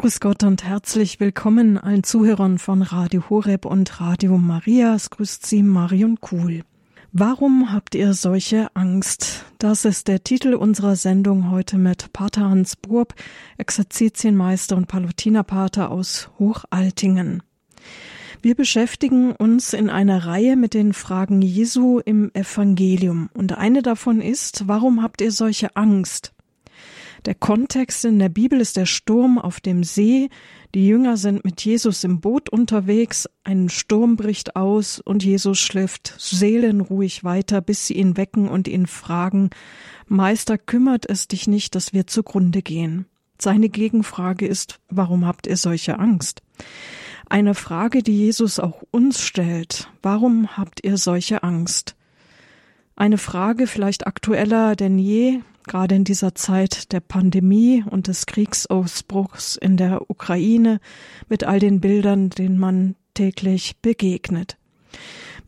Grüß Gott und herzlich willkommen allen Zuhörern von Radio Horeb und Radio Maria. Es grüßt Sie Marion Kuhl. Warum habt ihr solche Angst? Das ist der Titel unserer Sendung heute mit Pater Hans Burb, Exerzitienmeister und Palutinerpater aus Hochaltingen. Wir beschäftigen uns in einer Reihe mit den Fragen Jesu im Evangelium. Und eine davon ist, warum habt ihr solche Angst? Der Kontext in der Bibel ist der Sturm auf dem See. Die Jünger sind mit Jesus im Boot unterwegs. Ein Sturm bricht aus und Jesus schläft seelenruhig weiter, bis sie ihn wecken und ihn fragen, Meister, kümmert es dich nicht, dass wir zugrunde gehen? Seine Gegenfrage ist, warum habt ihr solche Angst? Eine Frage, die Jesus auch uns stellt. Warum habt ihr solche Angst? Eine Frage vielleicht aktueller denn je, gerade in dieser Zeit der Pandemie und des Kriegsausbruchs in der Ukraine mit all den Bildern, denen man täglich begegnet.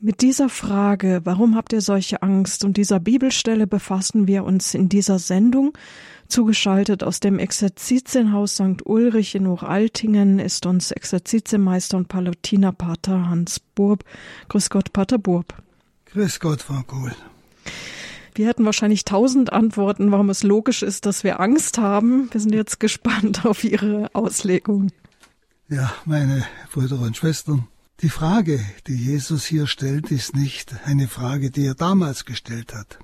Mit dieser Frage, warum habt ihr solche Angst und dieser Bibelstelle befassen wir uns in dieser Sendung. Zugeschaltet aus dem Exerzitienhaus St. Ulrich in Hochaltingen ist uns Exerzitienmeister und Palutinerpater Hans Burb. Grüß Gott, Pater Burb. Grüß Gott, Frau Kohl. Wir hätten wahrscheinlich tausend Antworten, warum es logisch ist, dass wir Angst haben. Wir sind jetzt gespannt auf Ihre Auslegung. Ja, meine Brüder und Schwestern, die Frage, die Jesus hier stellt, ist nicht eine Frage, die er damals gestellt hat.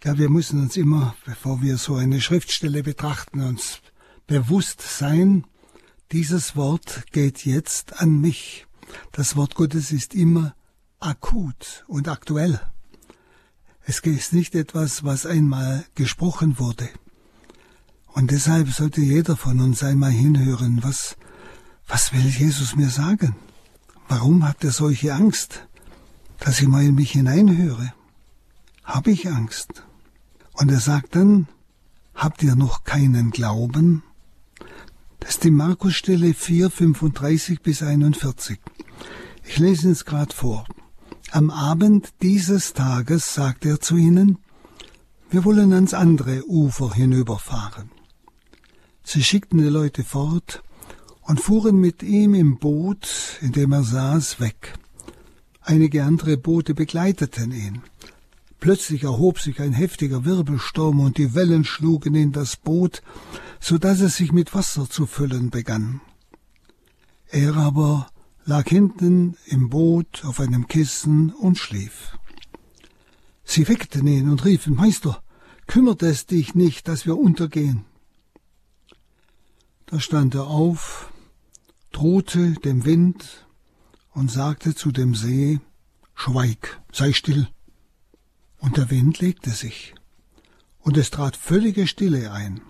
Glaube, wir müssen uns immer, bevor wir so eine Schriftstelle betrachten, uns bewusst sein, dieses Wort geht jetzt an mich. Das Wort Gottes ist immer akut und aktuell. Es ist nicht etwas, was einmal gesprochen wurde. Und deshalb sollte jeder von uns einmal hinhören, was, was will Jesus mir sagen? Warum habt ihr solche Angst, dass ich mal in mich hineinhöre? Habe ich Angst? Und er sagt dann, habt ihr noch keinen Glauben? Das ist die Markusstelle 4, 35 bis 41. Ich lese es gerade vor. Am Abend dieses Tages sagte er zu ihnen, wir wollen ans andere Ufer hinüberfahren. Sie schickten die Leute fort und fuhren mit ihm im Boot, in dem er saß, weg. Einige andere Boote begleiteten ihn. Plötzlich erhob sich ein heftiger Wirbelsturm und die Wellen schlugen in das Boot, so dass es sich mit Wasser zu füllen begann. Er aber lag hinten im Boot auf einem Kissen und schlief. Sie weckten ihn und riefen, Meister, kümmert es dich nicht, dass wir untergehen? Da stand er auf, drohte dem Wind und sagte zu dem See, Schweig, sei still. Und der Wind legte sich, und es trat völlige Stille ein.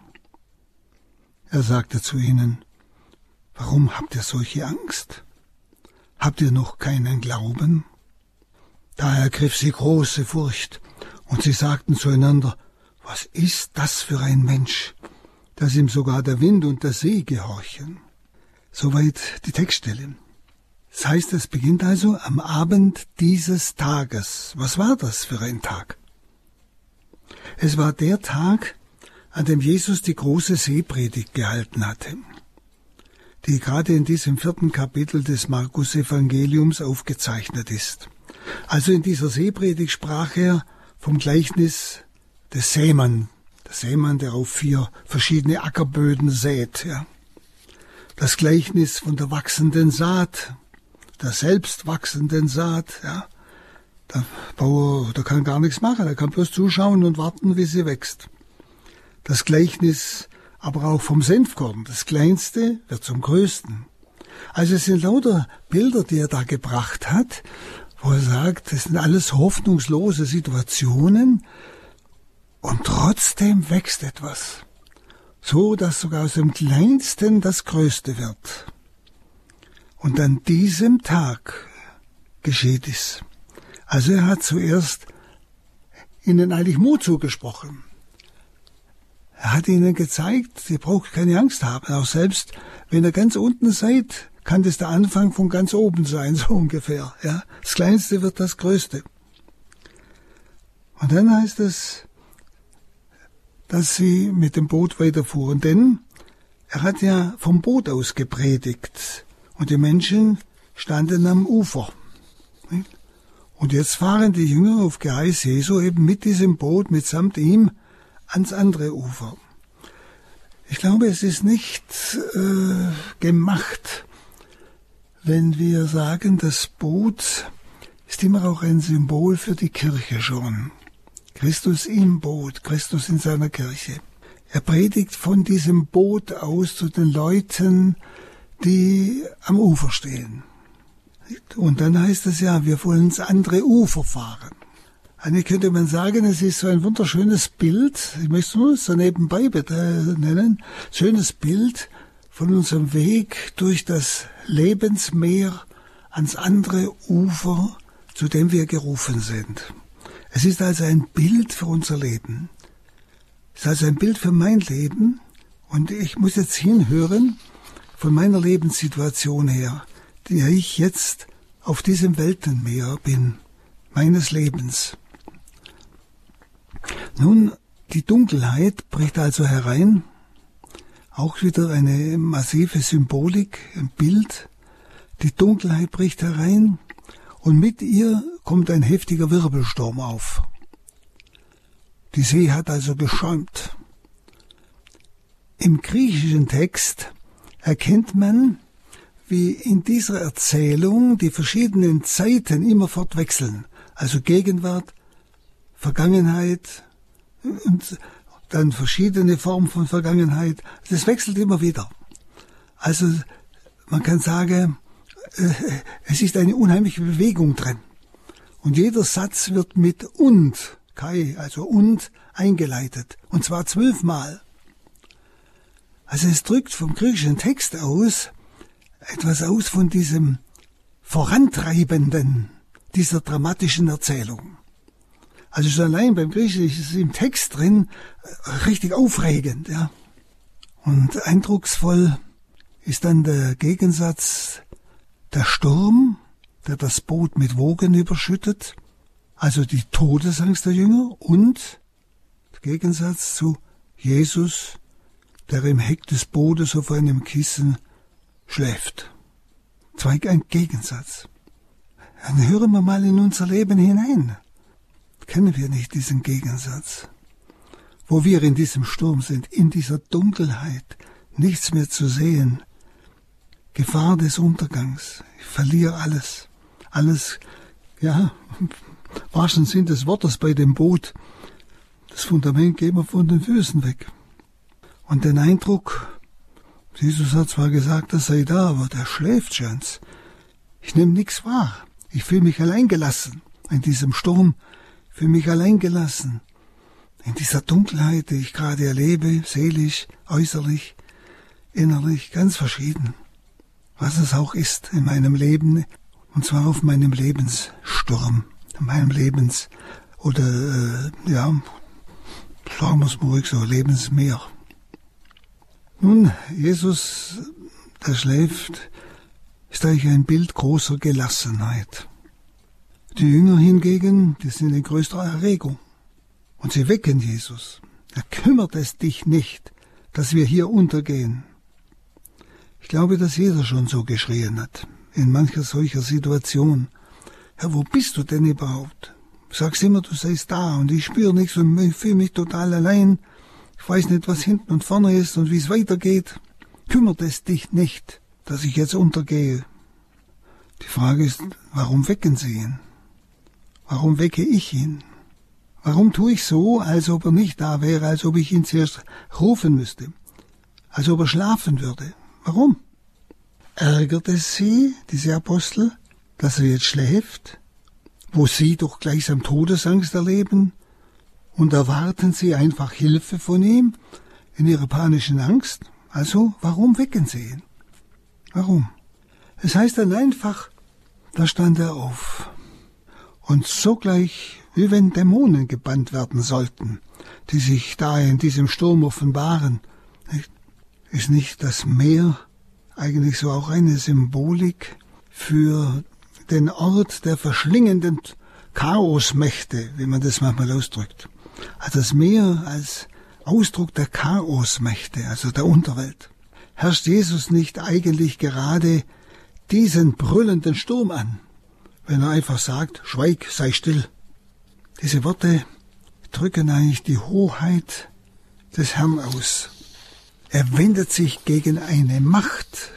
Er sagte zu ihnen, Warum habt ihr solche Angst? Habt ihr noch keinen Glauben? Da ergriff sie große Furcht, und sie sagten zueinander, was ist das für ein Mensch, dass ihm sogar der Wind und der See gehorchen? Soweit die Textstelle. Das heißt, es beginnt also am Abend dieses Tages. Was war das für ein Tag? Es war der Tag, an dem Jesus die große Seepredigt gehalten hatte die gerade in diesem vierten Kapitel des Markus-Evangeliums aufgezeichnet ist. Also in dieser Seepredigt sprach er vom Gleichnis des Sämann, der Sämann, der auf vier verschiedene Ackerböden sät. Ja. Das Gleichnis von der wachsenden Saat, der selbst wachsenden Saat. Ja. Der Bauer, der kann gar nichts machen, er kann bloß zuschauen und warten, wie sie wächst. Das Gleichnis aber auch vom Senfkorn. Das Kleinste wird zum Größten. Also es sind lauter Bilder, die er da gebracht hat, wo er sagt, das sind alles hoffnungslose Situationen und trotzdem wächst etwas. So, dass sogar aus dem Kleinsten das Größte wird. Und an diesem Tag geschieht es. Also er hat zuerst ihnen eigentlich Mut zugesprochen. Er hat ihnen gezeigt, ihr braucht keine Angst haben. Auch selbst, wenn ihr ganz unten seid, kann das der Anfang von ganz oben sein, so ungefähr. Ja, das Kleinste wird das Größte. Und dann heißt es, dass sie mit dem Boot weiterfuhren, denn er hat ja vom Boot aus gepredigt und die Menschen standen am Ufer. Und jetzt fahren die Jünger auf Geheiß Jesu eben mit diesem Boot mitsamt ihm ans andere Ufer. Ich glaube, es ist nicht äh, gemacht, wenn wir sagen, das Boot ist immer auch ein Symbol für die Kirche schon. Christus im Boot, Christus in seiner Kirche. Er predigt von diesem Boot aus zu den Leuten, die am Ufer stehen. Und dann heißt es ja, wir wollen ins andere Ufer fahren. Eigentlich könnte man sagen, es ist so ein wunderschönes Bild, ich möchte es nur so nebenbei nennen, schönes Bild von unserem Weg durch das Lebensmeer ans andere Ufer, zu dem wir gerufen sind. Es ist also ein Bild für unser Leben. Es ist also ein Bild für mein Leben und ich muss jetzt hinhören von meiner Lebenssituation her, die ich jetzt auf diesem Weltenmeer bin, meines Lebens. Nun, die Dunkelheit bricht also herein, auch wieder eine massive Symbolik, ein Bild. Die Dunkelheit bricht herein und mit ihr kommt ein heftiger Wirbelsturm auf. Die See hat also geschäumt. Im griechischen Text erkennt man, wie in dieser Erzählung die verschiedenen Zeiten immerfort wechseln, also Gegenwart, Vergangenheit und dann verschiedene Formen von Vergangenheit. Das wechselt immer wieder. Also man kann sagen, äh, es ist eine unheimliche Bewegung drin. Und jeder Satz wird mit und, Kai, also und, eingeleitet. Und zwar zwölfmal. Also es drückt vom griechischen Text aus etwas aus von diesem Vorantreibenden dieser dramatischen Erzählung. Also schon allein beim Griechischen ist es im Text drin äh, richtig aufregend, ja. Und eindrucksvoll ist dann der Gegensatz der Sturm, der das Boot mit Wogen überschüttet, also die Todesangst der Jünger und der Gegensatz zu Jesus, der im Heck des Bootes auf einem Kissen schläft. Zwei ein Gegensatz. Dann hören wir mal in unser Leben hinein. Kennen wir nicht diesen Gegensatz? Wo wir in diesem Sturm sind, in dieser Dunkelheit, nichts mehr zu sehen, Gefahr des Untergangs, ich verliere alles, alles, ja, wahrsten Sinn des Wortes bei dem Boot, das Fundament gehen wir von den Füßen weg. Und den Eindruck, Jesus hat zwar gesagt, er sei da, aber der schläft schon. Ich nehme nichts wahr. Ich fühle mich alleingelassen in diesem Sturm, fühle mich alleingelassen in dieser Dunkelheit, die ich gerade erlebe, seelisch, äußerlich, innerlich, ganz verschieden. Was es auch ist in meinem Leben, und zwar auf meinem Lebenssturm, in meinem Lebens, oder, äh, ja, sagen wir es ruhig so, Lebensmeer. Nun, Jesus, der schläft, ist eigentlich ein Bild großer Gelassenheit. Die Jünger hingegen, die sind in größter Erregung. Und sie wecken Jesus. Er kümmert es dich nicht, dass wir hier untergehen. Ich glaube, dass jeder schon so geschrien hat, in mancher solcher Situation. Herr, wo bist du denn überhaupt? Sagst immer, du seist da und ich spüre nichts und fühle mich total allein. Ich weiß nicht, was hinten und vorne ist und wie es weitergeht. Kümmert es dich nicht, dass ich jetzt untergehe? Die Frage ist, warum wecken Sie ihn? Warum wecke ich ihn? Warum tue ich so, als ob er nicht da wäre, als ob ich ihn zuerst rufen müsste, als ob er schlafen würde? Warum? Ärgert es Sie, diese Apostel, dass er jetzt schläft, wo Sie doch gleichsam Todesangst erleben, und erwarten sie einfach Hilfe von ihm in ihrer panischen Angst? Also, warum wecken sie ihn? Warum? Es heißt dann einfach, da stand er auf. Und sogleich, wie wenn Dämonen gebannt werden sollten, die sich da in diesem Sturm offenbaren, ist nicht das Meer eigentlich so auch eine Symbolik für den Ort der verschlingenden Chaosmächte, wie man das manchmal ausdrückt? Also das Meer als Ausdruck der Chaosmächte, also der Unterwelt. herrscht Jesus nicht eigentlich gerade diesen brüllenden Sturm an, wenn er einfach sagt, schweig, sei still. Diese Worte drücken eigentlich die Hoheit des Herrn aus. Er wendet sich gegen eine Macht,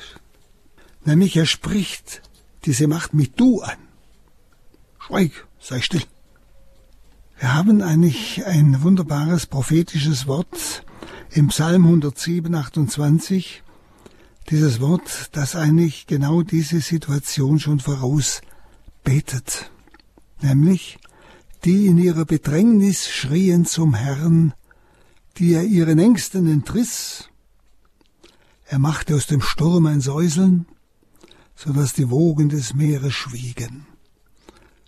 nämlich er spricht diese Macht mit Du an. Schweig, sei still. Wir haben eigentlich ein wunderbares prophetisches Wort im Psalm 107, 28, dieses Wort, das eigentlich genau diese Situation schon voraus betet, nämlich die in ihrer Bedrängnis schrien zum Herrn, die er ihren Ängsten entriss. Er machte aus dem Sturm ein Säuseln, so dass die Wogen des Meeres schwiegen.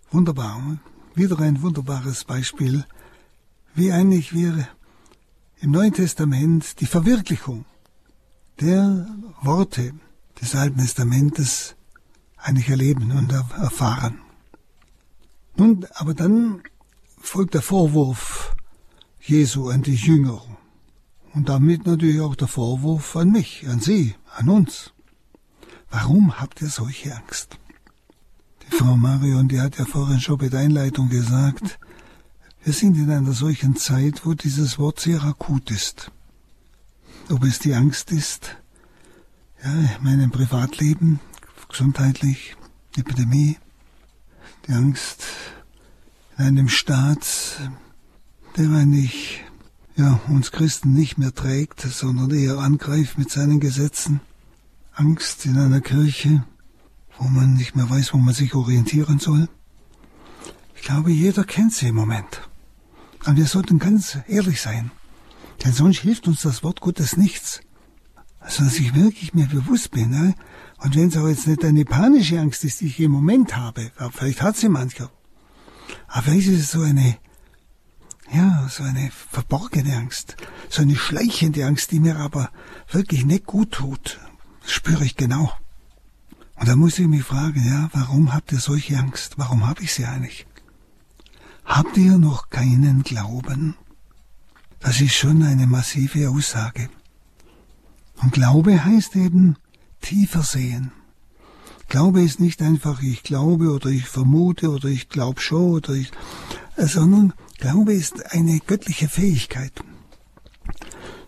Wunderbar, wieder ein wunderbares Beispiel, wie eigentlich wir im Neuen Testament die Verwirklichung der Worte des Alten Testamentes eigentlich erleben und erfahren. Nun, aber dann folgt der Vorwurf Jesu an die Jünger und damit natürlich auch der Vorwurf an mich, an Sie, an uns. Warum habt ihr solche Angst? Die Frau Marion, die hat ja vorhin schon bei der Einleitung gesagt, wir sind in einer solchen Zeit, wo dieses Wort sehr akut ist. Ob es die Angst ist, ja, in meinem Privatleben, gesundheitlich, Epidemie, die Angst in einem Staat, der eigentlich ja, uns Christen nicht mehr trägt, sondern eher angreift mit seinen Gesetzen. Angst in einer Kirche, wo man nicht mehr weiß, wo man sich orientieren soll. Ich glaube, jeder kennt sie im Moment. Und wir sollten ganz ehrlich sein. Denn sonst hilft uns das Wort Gottes nichts. Also, dass ich wirklich mir bewusst bin, ne? Und wenn es auch jetzt nicht eine panische Angst ist, die ich im Moment habe, vielleicht hat sie mancher, aber vielleicht ist es so eine, ja, so eine verborgene Angst, so eine schleichende Angst, die mir aber wirklich nicht gut tut. Das spüre ich genau. Und da muss ich mich fragen, ja, warum habt ihr solche Angst? Warum habe ich sie eigentlich? Habt ihr noch keinen Glauben? Das ist schon eine massive Aussage. Und Glaube heißt eben tiefer sehen. Glaube ist nicht einfach ich glaube oder ich vermute oder ich glaube schon oder ich, äh, sondern Glaube ist eine göttliche Fähigkeit,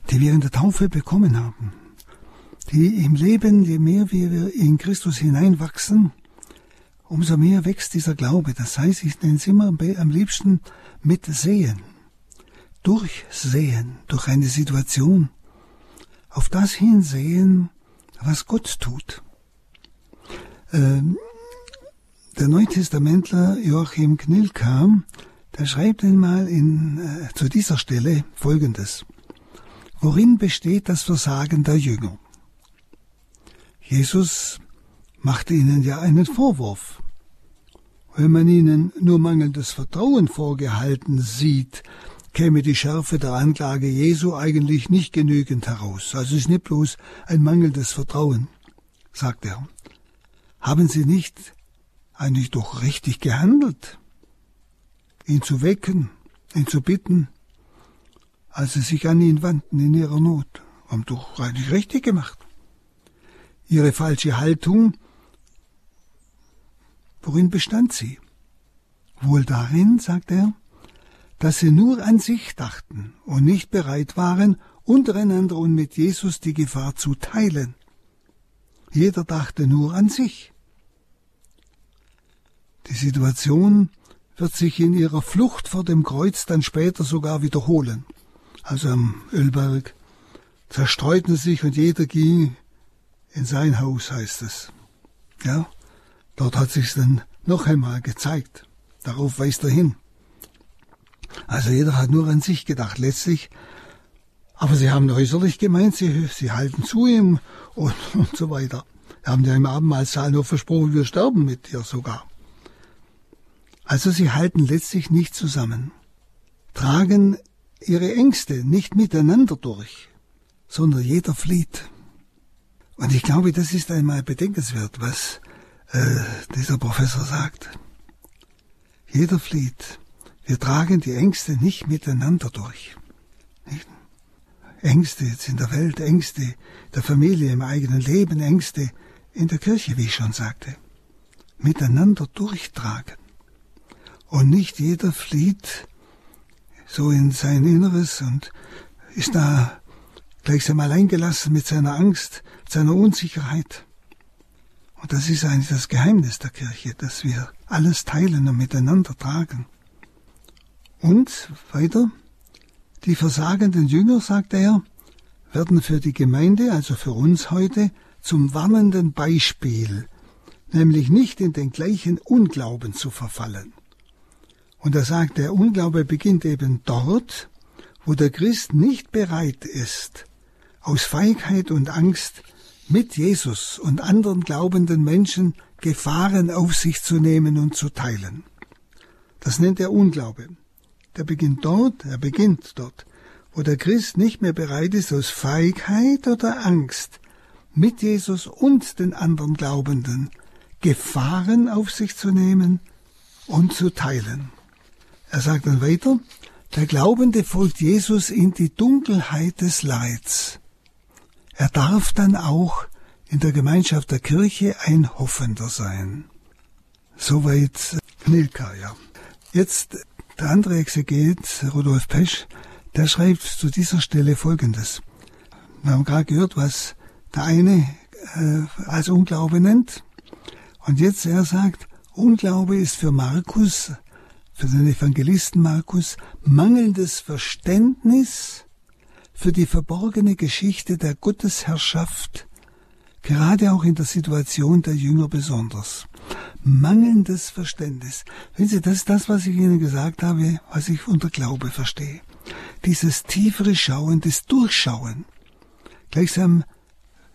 die wir in der Taufe bekommen haben, die im Leben, je mehr wir in Christus hineinwachsen, umso mehr wächst dieser Glaube. Das heißt, ich nenne es immer am liebsten mit Sehen, durchsehen, durch eine Situation, auf das hinsehen, was Gott tut. Ähm, der Neutestamentler Joachim Knilka, der schreibt einmal in, äh, zu dieser Stelle Folgendes. Worin besteht das Versagen der Jünger? Jesus machte ihnen ja einen Vorwurf. Wenn man ihnen nur mangelndes Vertrauen vorgehalten sieht, käme die Schärfe der Anklage Jesu eigentlich nicht genügend heraus. Also es ist nicht bloß ein mangelndes Vertrauen, sagt er. Haben Sie nicht eigentlich doch richtig gehandelt, ihn zu wecken, ihn zu bitten, als Sie sich an ihn wandten in Ihrer Not? Haben doch eigentlich richtig gemacht. Ihre falsche Haltung, worin bestand sie? Wohl darin, sagt er, dass sie nur an sich dachten und nicht bereit waren, untereinander und mit Jesus die Gefahr zu teilen. Jeder dachte nur an sich. Die Situation wird sich in ihrer Flucht vor dem Kreuz dann später sogar wiederholen. Also am Ölberg zerstreuten sich und jeder ging in sein Haus, heißt es. Ja, dort hat sich's dann noch einmal gezeigt. Darauf weist er hin. Also jeder hat nur an sich gedacht, letztlich. Aber sie haben äußerlich gemeint, sie, sie halten zu ihm und, und so weiter. Wir haben ja im Abendmahlsaal nur versprochen, wir sterben mit dir sogar. Also sie halten letztlich nicht zusammen, tragen ihre Ängste nicht miteinander durch, sondern jeder flieht. Und ich glaube, das ist einmal bedenkenswert, was äh, dieser Professor sagt. Jeder flieht. Wir tragen die Ängste nicht miteinander durch. Nicht? Ängste jetzt in der Welt, Ängste der Familie, im eigenen Leben, Ängste in der Kirche, wie ich schon sagte. Miteinander durchtragen. Und nicht jeder flieht so in sein Inneres und ist da gleichsam alleingelassen mit seiner Angst, seiner Unsicherheit. Und das ist eigentlich das Geheimnis der Kirche, dass wir alles teilen und miteinander tragen. Und weiter, die versagenden Jünger, sagt er, werden für die Gemeinde, also für uns heute, zum warnenden Beispiel, nämlich nicht in den gleichen Unglauben zu verfallen. Und er sagt, der Unglaube beginnt eben dort, wo der Christ nicht bereit ist, aus Feigheit und Angst mit Jesus und anderen glaubenden Menschen Gefahren auf sich zu nehmen und zu teilen. Das nennt er Unglaube. Der beginnt dort, er beginnt dort, wo der Christ nicht mehr bereit ist, aus Feigheit oder Angst mit Jesus und den anderen Glaubenden Gefahren auf sich zu nehmen und zu teilen. Er sagt dann weiter, der Glaubende folgt Jesus in die Dunkelheit des Leids. Er darf dann auch in der Gemeinschaft der Kirche ein Hoffender sein. Soweit Nilka, ja. Jetzt der andere Exeget, Rudolf Pesch, der schreibt zu dieser Stelle Folgendes. Wir haben gerade gehört, was der eine äh, als Unglaube nennt. Und jetzt er sagt, Unglaube ist für Markus, für den Evangelisten Markus, mangelndes Verständnis für die verborgene Geschichte der Gottesherrschaft Gerade auch in der Situation der Jünger besonders. Mangelndes Verständnis. Wenn Sie, das ist das, was ich Ihnen gesagt habe, was ich unter Glaube verstehe. Dieses tiefere Schauen, das Durchschauen. Gleichsam,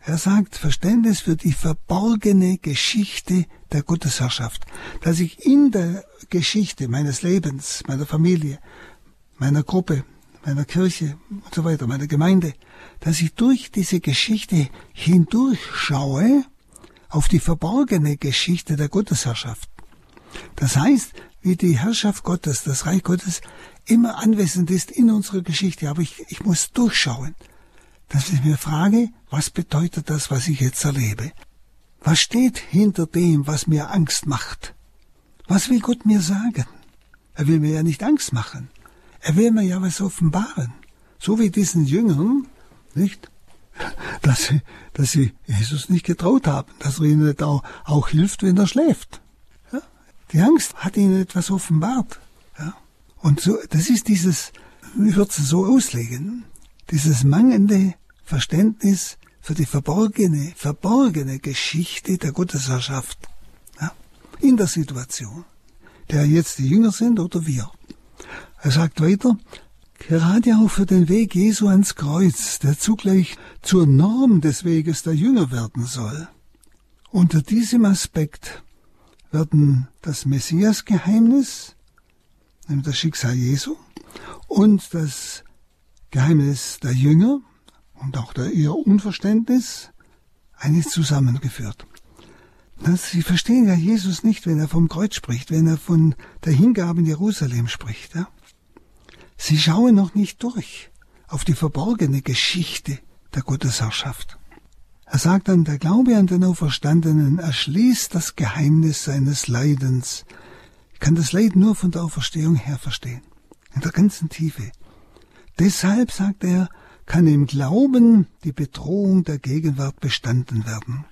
er sagt, Verständnis für die verborgene Geschichte der Gottesherrschaft. Dass ich in der Geschichte meines Lebens, meiner Familie, meiner Gruppe, meiner Kirche und so weiter, meiner Gemeinde, dass ich durch diese Geschichte hindurchschaue auf die verborgene Geschichte der Gottesherrschaft. Das heißt, wie die Herrschaft Gottes, das Reich Gottes immer anwesend ist in unserer Geschichte, aber ich, ich muss durchschauen, dass ich mir frage, was bedeutet das, was ich jetzt erlebe? Was steht hinter dem, was mir Angst macht? Was will Gott mir sagen? Er will mir ja nicht Angst machen. Er will mir ja was offenbaren. So wie diesen Jüngern, nicht? Dass sie, dass sie Jesus nicht getraut haben, dass er ihnen auch, auch hilft, wenn er schläft. Ja? Die Angst hat ihnen etwas offenbart. Ja? Und so, das ist dieses, ich würde es so auslegen, dieses mangelnde Verständnis für die verborgene, verborgene Geschichte der Gottesherrschaft ja? in der Situation, der jetzt die Jünger sind oder wir. Er sagt weiter, gerade auch für den Weg Jesu ans Kreuz, der zugleich zur Norm des Weges der Jünger werden soll. Unter diesem Aspekt werden das Messias-Geheimnis, nämlich das Schicksal Jesu, und das Geheimnis der Jünger und auch der, ihr Unverständnis eigentlich zusammengeführt. Sie verstehen ja Jesus nicht, wenn er vom Kreuz spricht, wenn er von der Hingabe in Jerusalem spricht. Ja? Sie schauen noch nicht durch auf die verborgene Geschichte der Gottesherrschaft. Er sagt dann, der Glaube an den Auferstandenen erschließt das Geheimnis seines Leidens. Ich kann das Leid nur von der Auferstehung her verstehen, in der ganzen Tiefe. Deshalb, sagt er, kann im Glauben die Bedrohung der Gegenwart bestanden werden.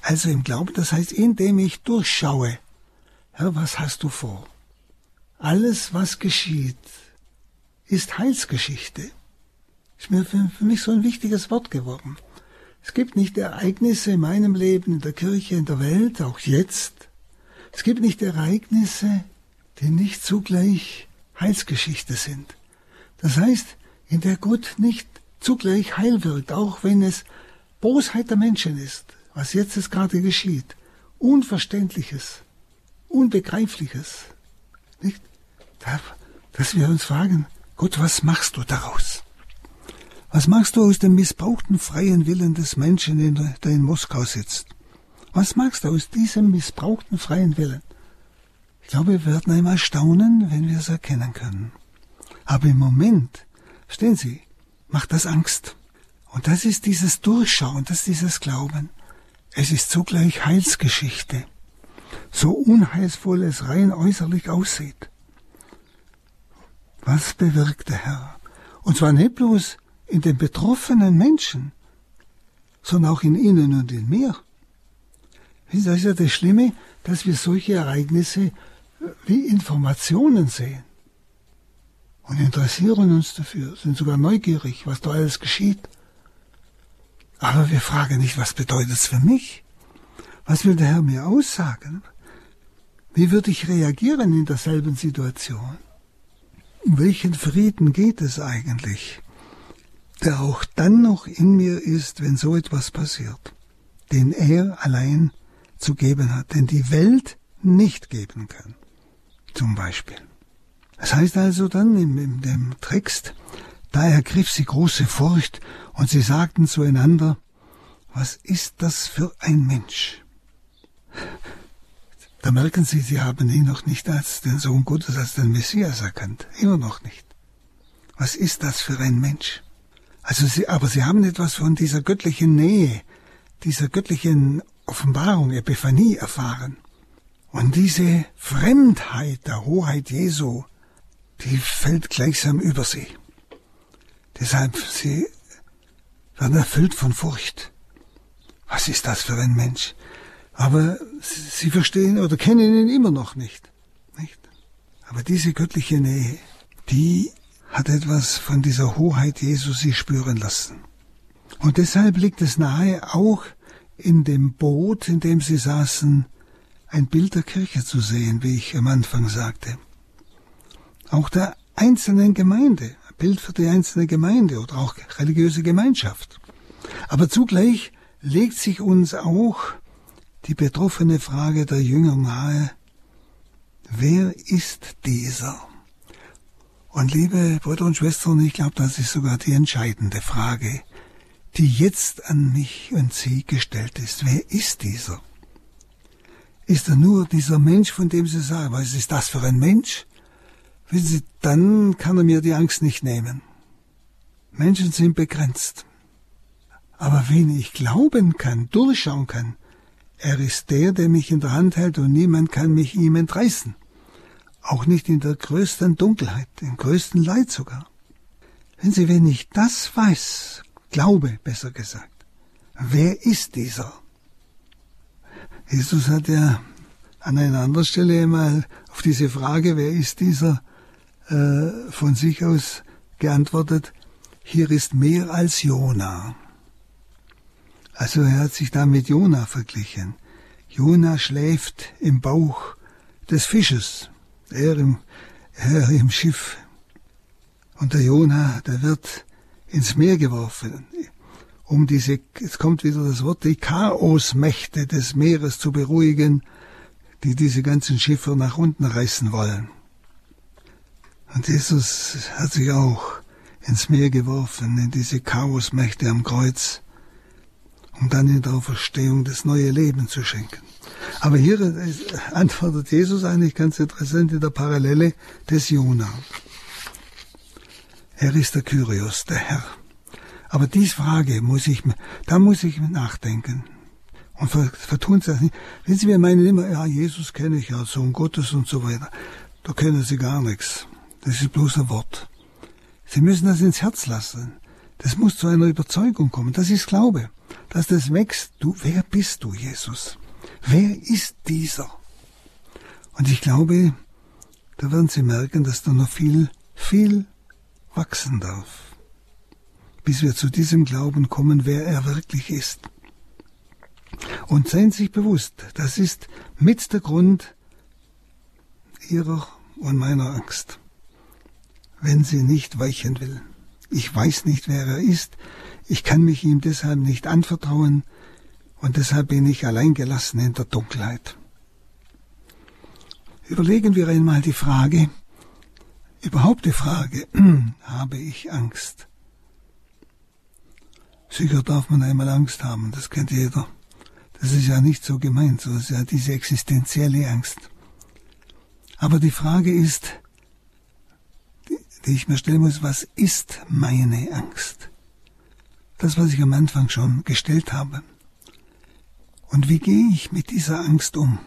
Also im Glauben, das heißt, indem ich durchschaue, Herr, was hast du vor? Alles, was geschieht, ist Heilsgeschichte. Ist mir für, für mich so ein wichtiges Wort geworden. Es gibt nicht Ereignisse in meinem Leben, in der Kirche, in der Welt, auch jetzt. Es gibt nicht Ereignisse, die nicht zugleich Heilsgeschichte sind. Das heißt, in der Gott nicht zugleich Heil wirkt, auch wenn es Bosheit der Menschen ist, was jetzt es gerade geschieht. Unverständliches, Unbegreifliches. Nicht? Dass wir uns fragen, Gott, was machst du daraus? Was machst du aus dem missbrauchten freien Willen des Menschen, der in Moskau sitzt? Was machst du aus diesem missbrauchten freien Willen? Ich glaube, wir werden einmal staunen, wenn wir es erkennen können. Aber im Moment, verstehen Sie, macht das Angst. Und das ist dieses Durchschauen, das ist dieses Glauben. Es ist zugleich Heilsgeschichte, so unheilsvoll es rein äußerlich aussieht. Was bewirkt der Herr? Und zwar nicht bloß in den betroffenen Menschen, sondern auch in ihnen und in mir. Das ist ja das Schlimme, dass wir solche Ereignisse äh, wie Informationen sehen und interessieren uns dafür, sind sogar neugierig, was da alles geschieht. Aber wir fragen nicht, was bedeutet es für mich? Was will der Herr mir aussagen? Wie würde ich reagieren in derselben Situation? Um welchen Frieden geht es eigentlich, der auch dann noch in mir ist, wenn so etwas passiert, den er allein zu geben hat, den die Welt nicht geben kann. Zum Beispiel. Das heißt also dann in, in dem Text, da ergriff sie große Furcht und sie sagten zueinander, was ist das für ein Mensch? Da merken Sie, Sie haben ihn noch nicht als den Sohn Gottes, als den Messias erkannt. Immer noch nicht. Was ist das für ein Mensch? Also Sie, aber Sie haben etwas von dieser göttlichen Nähe, dieser göttlichen Offenbarung, Epiphanie erfahren. Und diese Fremdheit der Hoheit Jesu, die fällt gleichsam über sie. Deshalb, sie werden erfüllt von Furcht. Was ist das für ein Mensch? Aber sie verstehen oder kennen ihn immer noch nicht. nicht? Aber diese göttliche Nähe, die hat etwas von dieser Hoheit Jesu sie spüren lassen. Und deshalb liegt es nahe, auch in dem Boot, in dem sie saßen, ein Bild der Kirche zu sehen, wie ich am Anfang sagte auch der einzelnen Gemeinde, ein Bild für die einzelne Gemeinde oder auch religiöse Gemeinschaft. Aber zugleich legt sich uns auch die betroffene Frage der Jünger nahe, wer ist dieser? Und liebe Brüder und Schwestern, ich glaube, das ist sogar die entscheidende Frage, die jetzt an mich und Sie gestellt ist. Wer ist dieser? Ist er nur dieser Mensch, von dem Sie sagen, was ist das für ein Mensch? Wissen Sie, dann kann er mir die Angst nicht nehmen. Menschen sind begrenzt. Aber wen ich glauben kann, durchschauen kann, er ist der, der mich in der Hand hält und niemand kann mich ihm entreißen. Auch nicht in der größten Dunkelheit, im größten Leid sogar. Wenn Sie, wenn ich das weiß, glaube, besser gesagt, wer ist dieser? Jesus hat ja an einer anderen Stelle einmal auf diese Frage, wer ist dieser, äh, von sich aus geantwortet, hier ist mehr als Jona. Also er hat sich da mit Jona verglichen. Jona schläft im Bauch des Fisches, er im, er im Schiff. Und der Jona, der wird ins Meer geworfen, um diese, jetzt kommt wieder das Wort, die Chaosmächte des Meeres zu beruhigen, die diese ganzen Schiffe nach unten reißen wollen. Und Jesus hat sich auch ins Meer geworfen, in diese Chaosmächte am Kreuz, um dann in der Auferstehung das neue Leben zu schenken. Aber hier antwortet Jesus eigentlich ganz interessant in der Parallele des Jona. Er ist der Kyrios, der Herr. Aber diese Frage muss ich, da muss ich nachdenken. Und vertun Sie das nicht. Wenn Sie mir meinen immer, ja, Jesus kenne ich ja, Sohn Gottes und so weiter. Da kennen Sie gar nichts. Das ist bloß ein Wort. Sie müssen das ins Herz lassen. Das muss zu einer Überzeugung kommen. Das ist Glaube. Dass das wächst. Du, wer bist du, Jesus? Wer ist dieser? Und ich glaube, da werden Sie merken, dass da noch viel, viel wachsen darf. Bis wir zu diesem Glauben kommen, wer er wirklich ist. Und seien Sie sich bewusst, das ist mit der Grund Ihrer und meiner Angst wenn sie nicht weichen will. Ich weiß nicht, wer er ist, ich kann mich ihm deshalb nicht anvertrauen, und deshalb bin ich allein gelassen in der Dunkelheit. Überlegen wir einmal die Frage, überhaupt die Frage, habe ich Angst? Sicher darf man einmal Angst haben, das kennt jeder. Das ist ja nicht so gemeint, so ist ja diese existenzielle Angst. Aber die Frage ist, die ich mir stellen muss, was ist meine Angst? Das, was ich am Anfang schon gestellt habe. Und wie gehe ich mit dieser Angst um?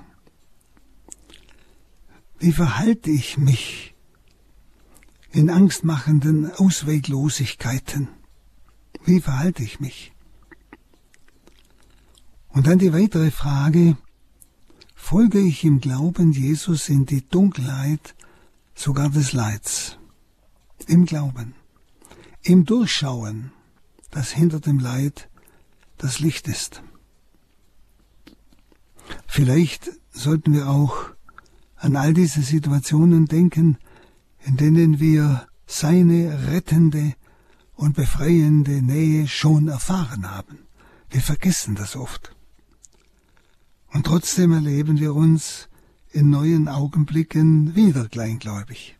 Wie verhalte ich mich in angstmachenden Ausweglosigkeiten? Wie verhalte ich mich? Und dann die weitere Frage, folge ich im Glauben Jesus in die Dunkelheit sogar des Leids? Im Glauben, im Durchschauen, das hinter dem Leid das Licht ist. Vielleicht sollten wir auch an all diese Situationen denken, in denen wir seine rettende und befreiende Nähe schon erfahren haben. Wir vergessen das oft. Und trotzdem erleben wir uns in neuen Augenblicken wieder kleingläubig.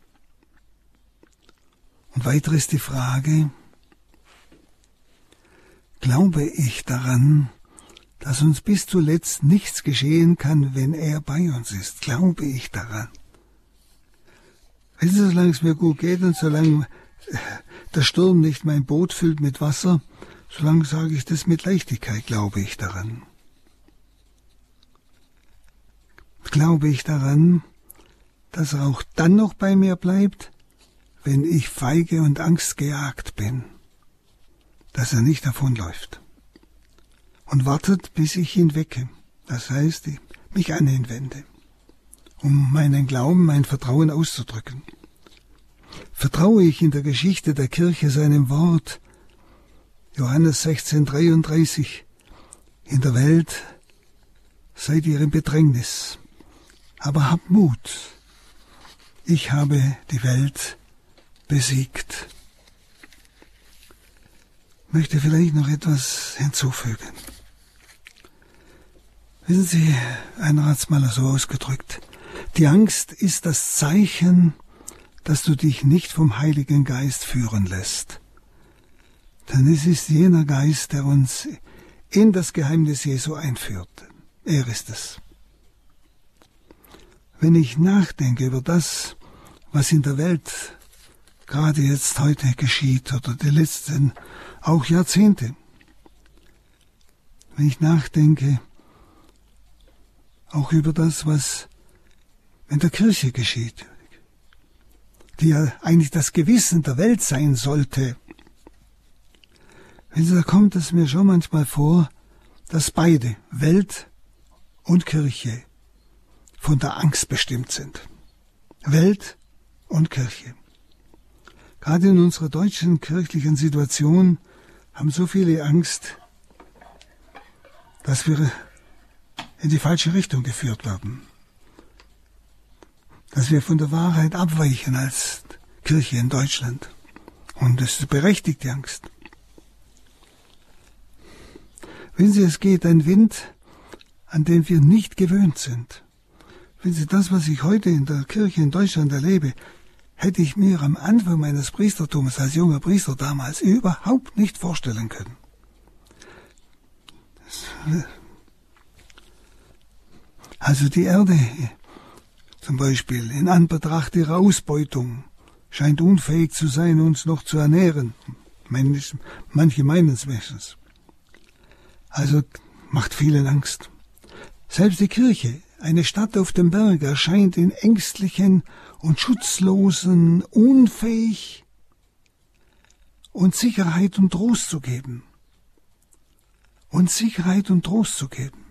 Und weiter ist die Frage, glaube ich daran, dass uns bis zuletzt nichts geschehen kann, wenn er bei uns ist? Glaube ich daran? Sie, solange es mir gut geht und solange der Sturm nicht mein Boot füllt mit Wasser, solange sage ich das mit Leichtigkeit, glaube ich daran. Glaube ich daran, dass er auch dann noch bei mir bleibt, wenn ich feige und angstgejagt bin, dass er nicht davonläuft. Und wartet, bis ich ihn wecke, das heißt, ich mich an ihn wende, um meinen Glauben, mein Vertrauen auszudrücken. Vertraue ich in der Geschichte der Kirche seinem Wort, Johannes 16,33, in der Welt seid ihr in Bedrängnis, aber habt Mut, ich habe die Welt besiegt. Möchte vielleicht noch etwas hinzufügen. Wissen Sie, es mal so ausgedrückt, die Angst ist das Zeichen, dass du dich nicht vom Heiligen Geist führen lässt. Denn es ist jener Geist, der uns in das Geheimnis Jesu einführt. Er ist es. Wenn ich nachdenke über das, was in der Welt gerade jetzt heute geschieht oder die letzten auch Jahrzehnte, wenn ich nachdenke, auch über das, was in der Kirche geschieht, die ja eigentlich das Gewissen der Welt sein sollte. Wenn da kommt es mir schon manchmal vor, dass beide, Welt und Kirche, von der Angst bestimmt sind. Welt und Kirche. Gerade in unserer deutschen kirchlichen Situation haben so viele Angst, dass wir in die falsche Richtung geführt werden. Dass wir von der Wahrheit abweichen als Kirche in Deutschland. Und es ist berechtigt, die Angst. Wenn Sie, es geht ein Wind, an den wir nicht gewöhnt sind. Wenn Sie das, was ich heute in der Kirche in Deutschland erlebe, hätte ich mir am Anfang meines Priestertums als junger Priester damals überhaupt nicht vorstellen können. Also die Erde zum Beispiel in Anbetracht ihrer Ausbeutung scheint unfähig zu sein, uns noch zu ernähren. Manche meinen es wenigstens. Also macht vielen Angst. Selbst die Kirche, eine Stadt auf dem Berg, erscheint in ängstlichen und schutzlosen, unfähig und Sicherheit und Trost zu geben. Und Sicherheit und Trost zu geben.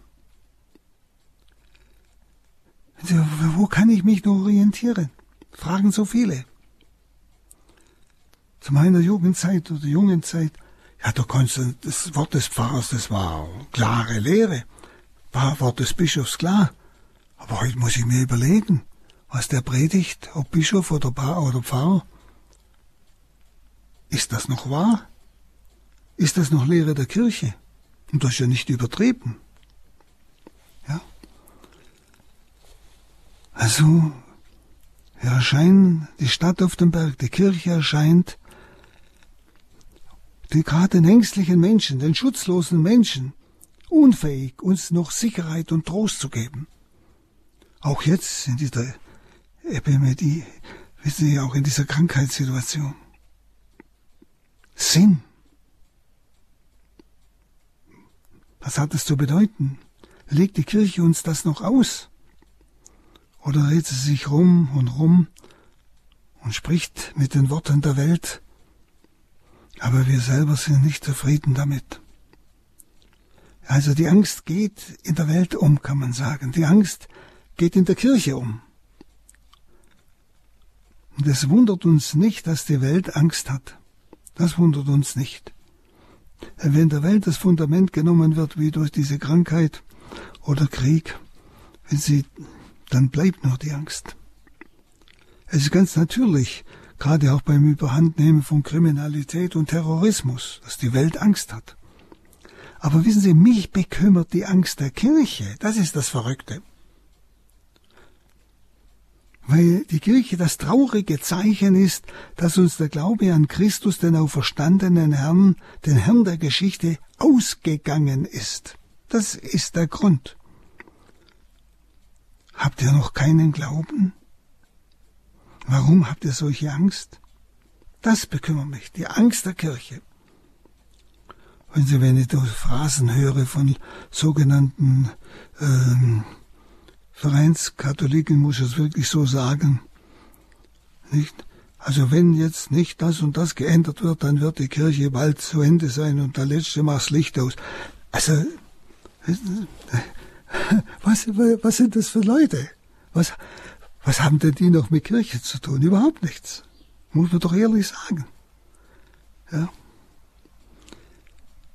Wo kann ich mich nur orientieren? Fragen so viele. Zu meiner Jugendzeit oder jungen Zeit, ja, du kannst, das Wort des Pfarrers, das war klare Lehre, war Wort des Bischofs klar. Aber heute muss ich mir überlegen, was der predigt, ob Bischof oder, oder Pfarrer. Ist das noch wahr? Ist das noch Lehre der Kirche? Und das ist ja nicht übertrieben. Also, wir erscheinen, die Stadt auf dem Berg, die Kirche erscheint, die gerade den ängstlichen Menschen, den schutzlosen Menschen, unfähig, uns noch Sicherheit und Trost zu geben. Auch jetzt in dieser Epidemie, Wissen Sie, auch in dieser Krankheitssituation. Sinn. Was hat es zu bedeuten? Legt die Kirche uns das noch aus? Oder redet sie sich rum und rum und spricht mit den Worten der Welt, aber wir selber sind nicht zufrieden damit. Also die Angst geht in der Welt um, kann man sagen. Die Angst geht in der Kirche um. Und es wundert uns nicht, dass die Welt Angst hat. Das wundert uns nicht. Wenn der Welt das Fundament genommen wird, wie durch diese Krankheit oder Krieg, wenn sie, dann bleibt nur die Angst. Es ist ganz natürlich, gerade auch beim Überhandnehmen von Kriminalität und Terrorismus, dass die Welt Angst hat. Aber wissen Sie, mich bekümmert die Angst der Kirche. Das ist das Verrückte. Weil die Kirche das traurige Zeichen ist, dass uns der Glaube an Christus, den auferstandenen Herrn, den Herrn der Geschichte, ausgegangen ist. Das ist der Grund. Habt ihr noch keinen Glauben? Warum habt ihr solche Angst? Das bekümmert mich, die Angst der Kirche. Wenn Sie, wenn ich da Phrasen höre von sogenannten ähm, Vereinskatholiken, muss ich es wirklich so sagen, nicht? Also wenn jetzt nicht das und das geändert wird, dann wird die Kirche bald zu Ende sein und der Letzte macht das Licht aus. Also, was, was sind das für Leute? Was, was haben denn die noch mit Kirche zu tun? Überhaupt nichts. Muss man doch ehrlich sagen. Ja.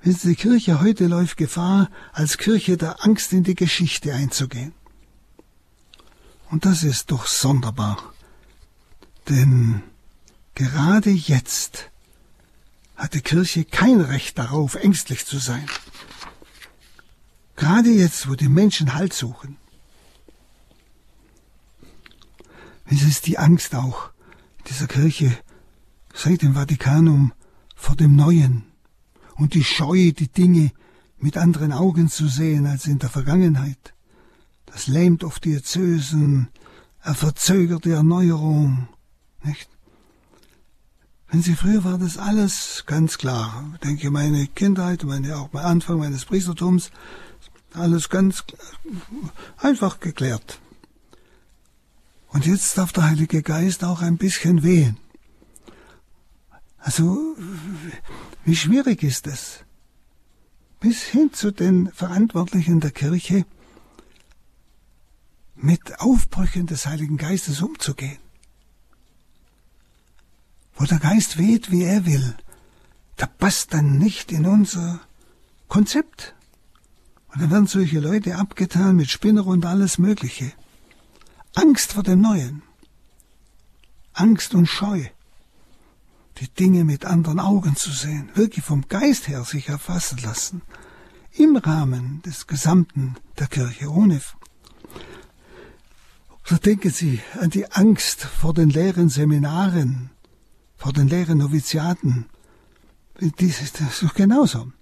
Die Kirche heute läuft Gefahr, als Kirche der Angst in die Geschichte einzugehen. Und das ist doch sonderbar. Denn gerade jetzt hat die Kirche kein Recht darauf, ängstlich zu sein. Gerade jetzt, wo die Menschen Halt suchen. Es ist die Angst auch dieser Kirche seit dem Vatikanum vor dem Neuen und die Scheu, die Dinge mit anderen Augen zu sehen als in der Vergangenheit. Das lähmt oft Diözesen, er verzögert die Erneuerung, nicht? Wenn Sie früher war das alles ganz klar. Ich denke, meine Kindheit, meine, auch mein Anfang meines Priestertums, alles ganz einfach geklärt. Und jetzt darf der Heilige Geist auch ein bisschen wehen. Also, wie schwierig ist es? Bis hin zu den Verantwortlichen der Kirche mit Aufbrüchen des Heiligen Geistes umzugehen. Wo der Geist weht, wie er will, da passt dann nicht in unser Konzept. Und dann werden solche Leute abgetan mit Spinner und alles Mögliche. Angst vor dem Neuen. Angst und Scheu. Die Dinge mit anderen Augen zu sehen, wirklich vom Geist her sich erfassen lassen. Im Rahmen des Gesamten der Kirche, ohne. So denken Sie an die Angst vor den leeren Seminaren, vor den leeren Noviziaten. Das ist doch genauso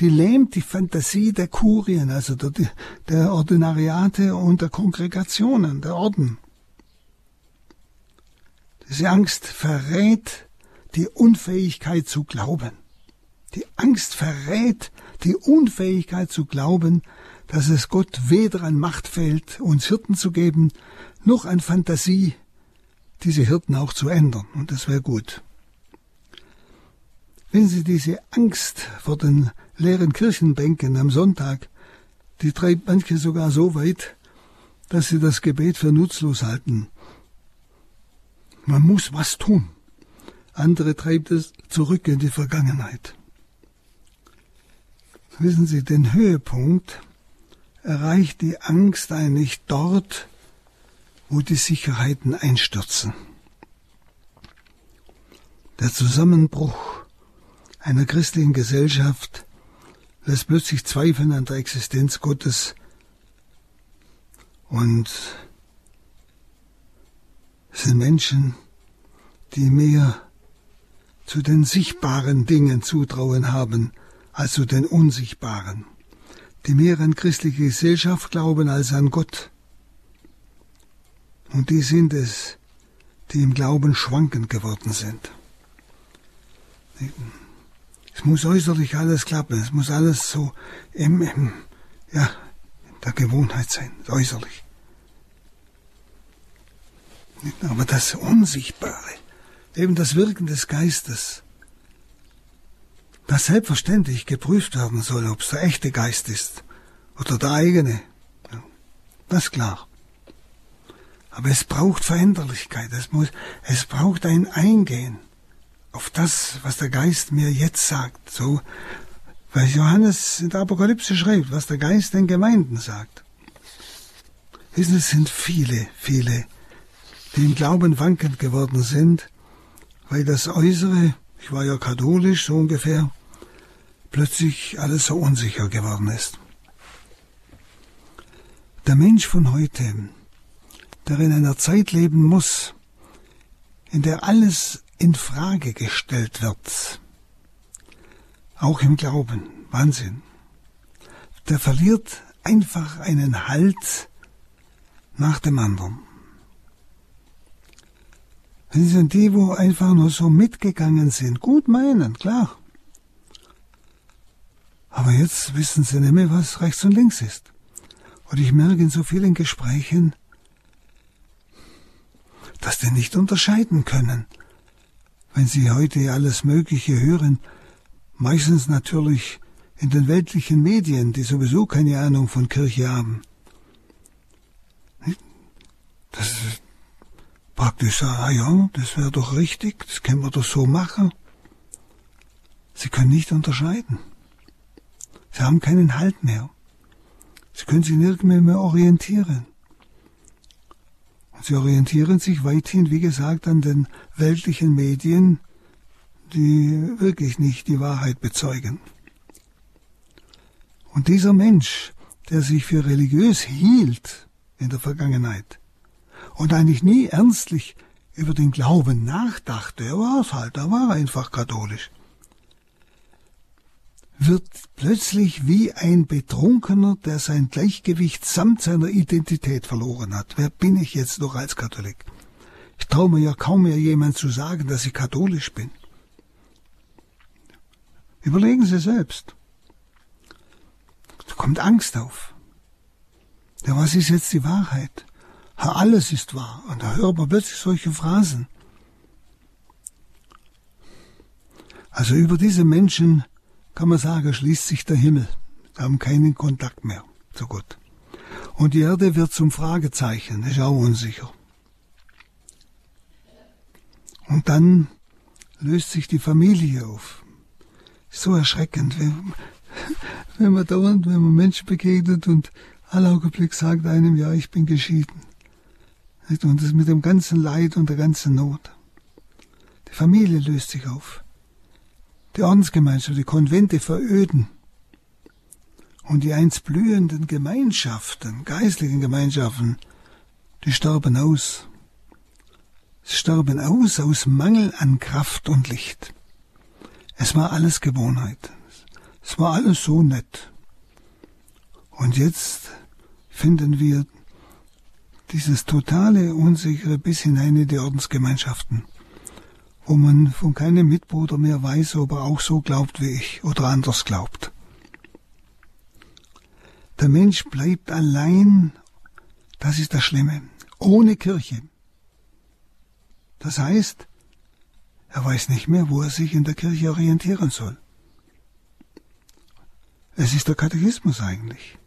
die lähmt die Fantasie der Kurien, also der, der Ordinariate und der Kongregationen, der Orden. Diese Angst verrät die Unfähigkeit zu glauben. Die Angst verrät die Unfähigkeit zu glauben, dass es Gott weder an Macht fehlt, uns Hirten zu geben, noch an Fantasie, diese Hirten auch zu ändern. Und das wäre gut. Wenn Sie diese Angst vor den leeren Kirchenbänken am Sonntag, die treibt manche sogar so weit, dass sie das Gebet für nutzlos halten. Man muss was tun. Andere treibt es zurück in die Vergangenheit. Wissen Sie, den Höhepunkt erreicht die Angst eigentlich dort, wo die Sicherheiten einstürzen. Der Zusammenbruch einer christlichen Gesellschaft lässt plötzlich zweifeln an der Existenz Gottes und es sind Menschen, die mehr zu den sichtbaren Dingen Zutrauen haben als zu den unsichtbaren, die mehr an christliche Gesellschaft glauben als an Gott. Und die sind es, die im Glauben schwankend geworden sind. Es muss äußerlich alles klappen, es muss alles so im, im ja, der Gewohnheit sein, äußerlich. Aber das Unsichtbare, eben das Wirken des Geistes, das selbstverständlich geprüft werden soll, ob es der echte Geist ist oder der eigene. Das ist klar. Aber es braucht Veränderlichkeit. Es muss, es braucht ein Eingehen auf das, was der Geist mir jetzt sagt. So, weil Johannes in der Apokalypse schreibt, was der Geist den Gemeinden sagt. Wissen, es sind viele, viele, die im Glauben wankend geworden sind, weil das Äußere, ich war ja katholisch so ungefähr, plötzlich alles so unsicher geworden ist. Der Mensch von heute, der in einer Zeit leben muss, in der alles in Frage gestellt wird. Auch im Glauben. Wahnsinn. Der verliert einfach einen Halt nach dem anderen. Wenn sind die, wo einfach nur so mitgegangen sind, gut meinen, klar. Aber jetzt wissen sie nicht mehr, was rechts und links ist. Und ich merke in so vielen Gesprächen, dass die nicht unterscheiden können. Wenn sie heute alles Mögliche hören, meistens natürlich in den weltlichen Medien, die sowieso keine Ahnung von Kirche haben. Das ist praktisch, ah ja, das wäre doch richtig, das können wir doch so machen. Sie können nicht unterscheiden. Sie haben keinen Halt mehr. Sie können sich nirgendwo mehr orientieren. Sie orientieren sich weithin, wie gesagt, an den weltlichen Medien, die wirklich nicht die Wahrheit bezeugen. Und dieser Mensch, der sich für religiös hielt in der Vergangenheit und eigentlich nie ernstlich über den Glauben nachdachte, er war es halt, er war einfach katholisch, wird plötzlich wie ein Betrunkener, der sein Gleichgewicht samt seiner Identität verloren hat. Wer bin ich jetzt noch als Katholik? Ich traue mir ja kaum mehr jemand zu sagen, dass ich katholisch bin. Überlegen Sie selbst. Da kommt Angst auf. Ja, was ist jetzt die Wahrheit? Alles ist wahr. Und da hört man plötzlich solche Phrasen. Also über diese Menschen kann man sagen, schließt sich der Himmel. Wir haben keinen Kontakt mehr zu Gott. Und die Erde wird zum Fragezeichen, ist auch unsicher. Und dann löst sich die Familie auf. So erschreckend, wenn, wenn man dauernd, wenn man Menschen begegnet und aller Augenblick sagt einem, ja, ich bin geschieden. Und das mit dem ganzen Leid und der ganzen Not. Die Familie löst sich auf die Ordensgemeinschaft, die Konvente veröden. Und die einst blühenden Gemeinschaften, geistlichen Gemeinschaften, die sterben aus. Sie sterben aus aus Mangel an Kraft und Licht. Es war alles Gewohnheit. Es war alles so nett. Und jetzt finden wir dieses totale Unsichere bis hinein in die Ordensgemeinschaften wo man von keinem Mitbruder mehr weiß, ob er auch so glaubt wie ich oder anders glaubt. Der Mensch bleibt allein, das ist das Schlimme, ohne Kirche. Das heißt, er weiß nicht mehr, wo er sich in der Kirche orientieren soll. Es ist der Katechismus eigentlich.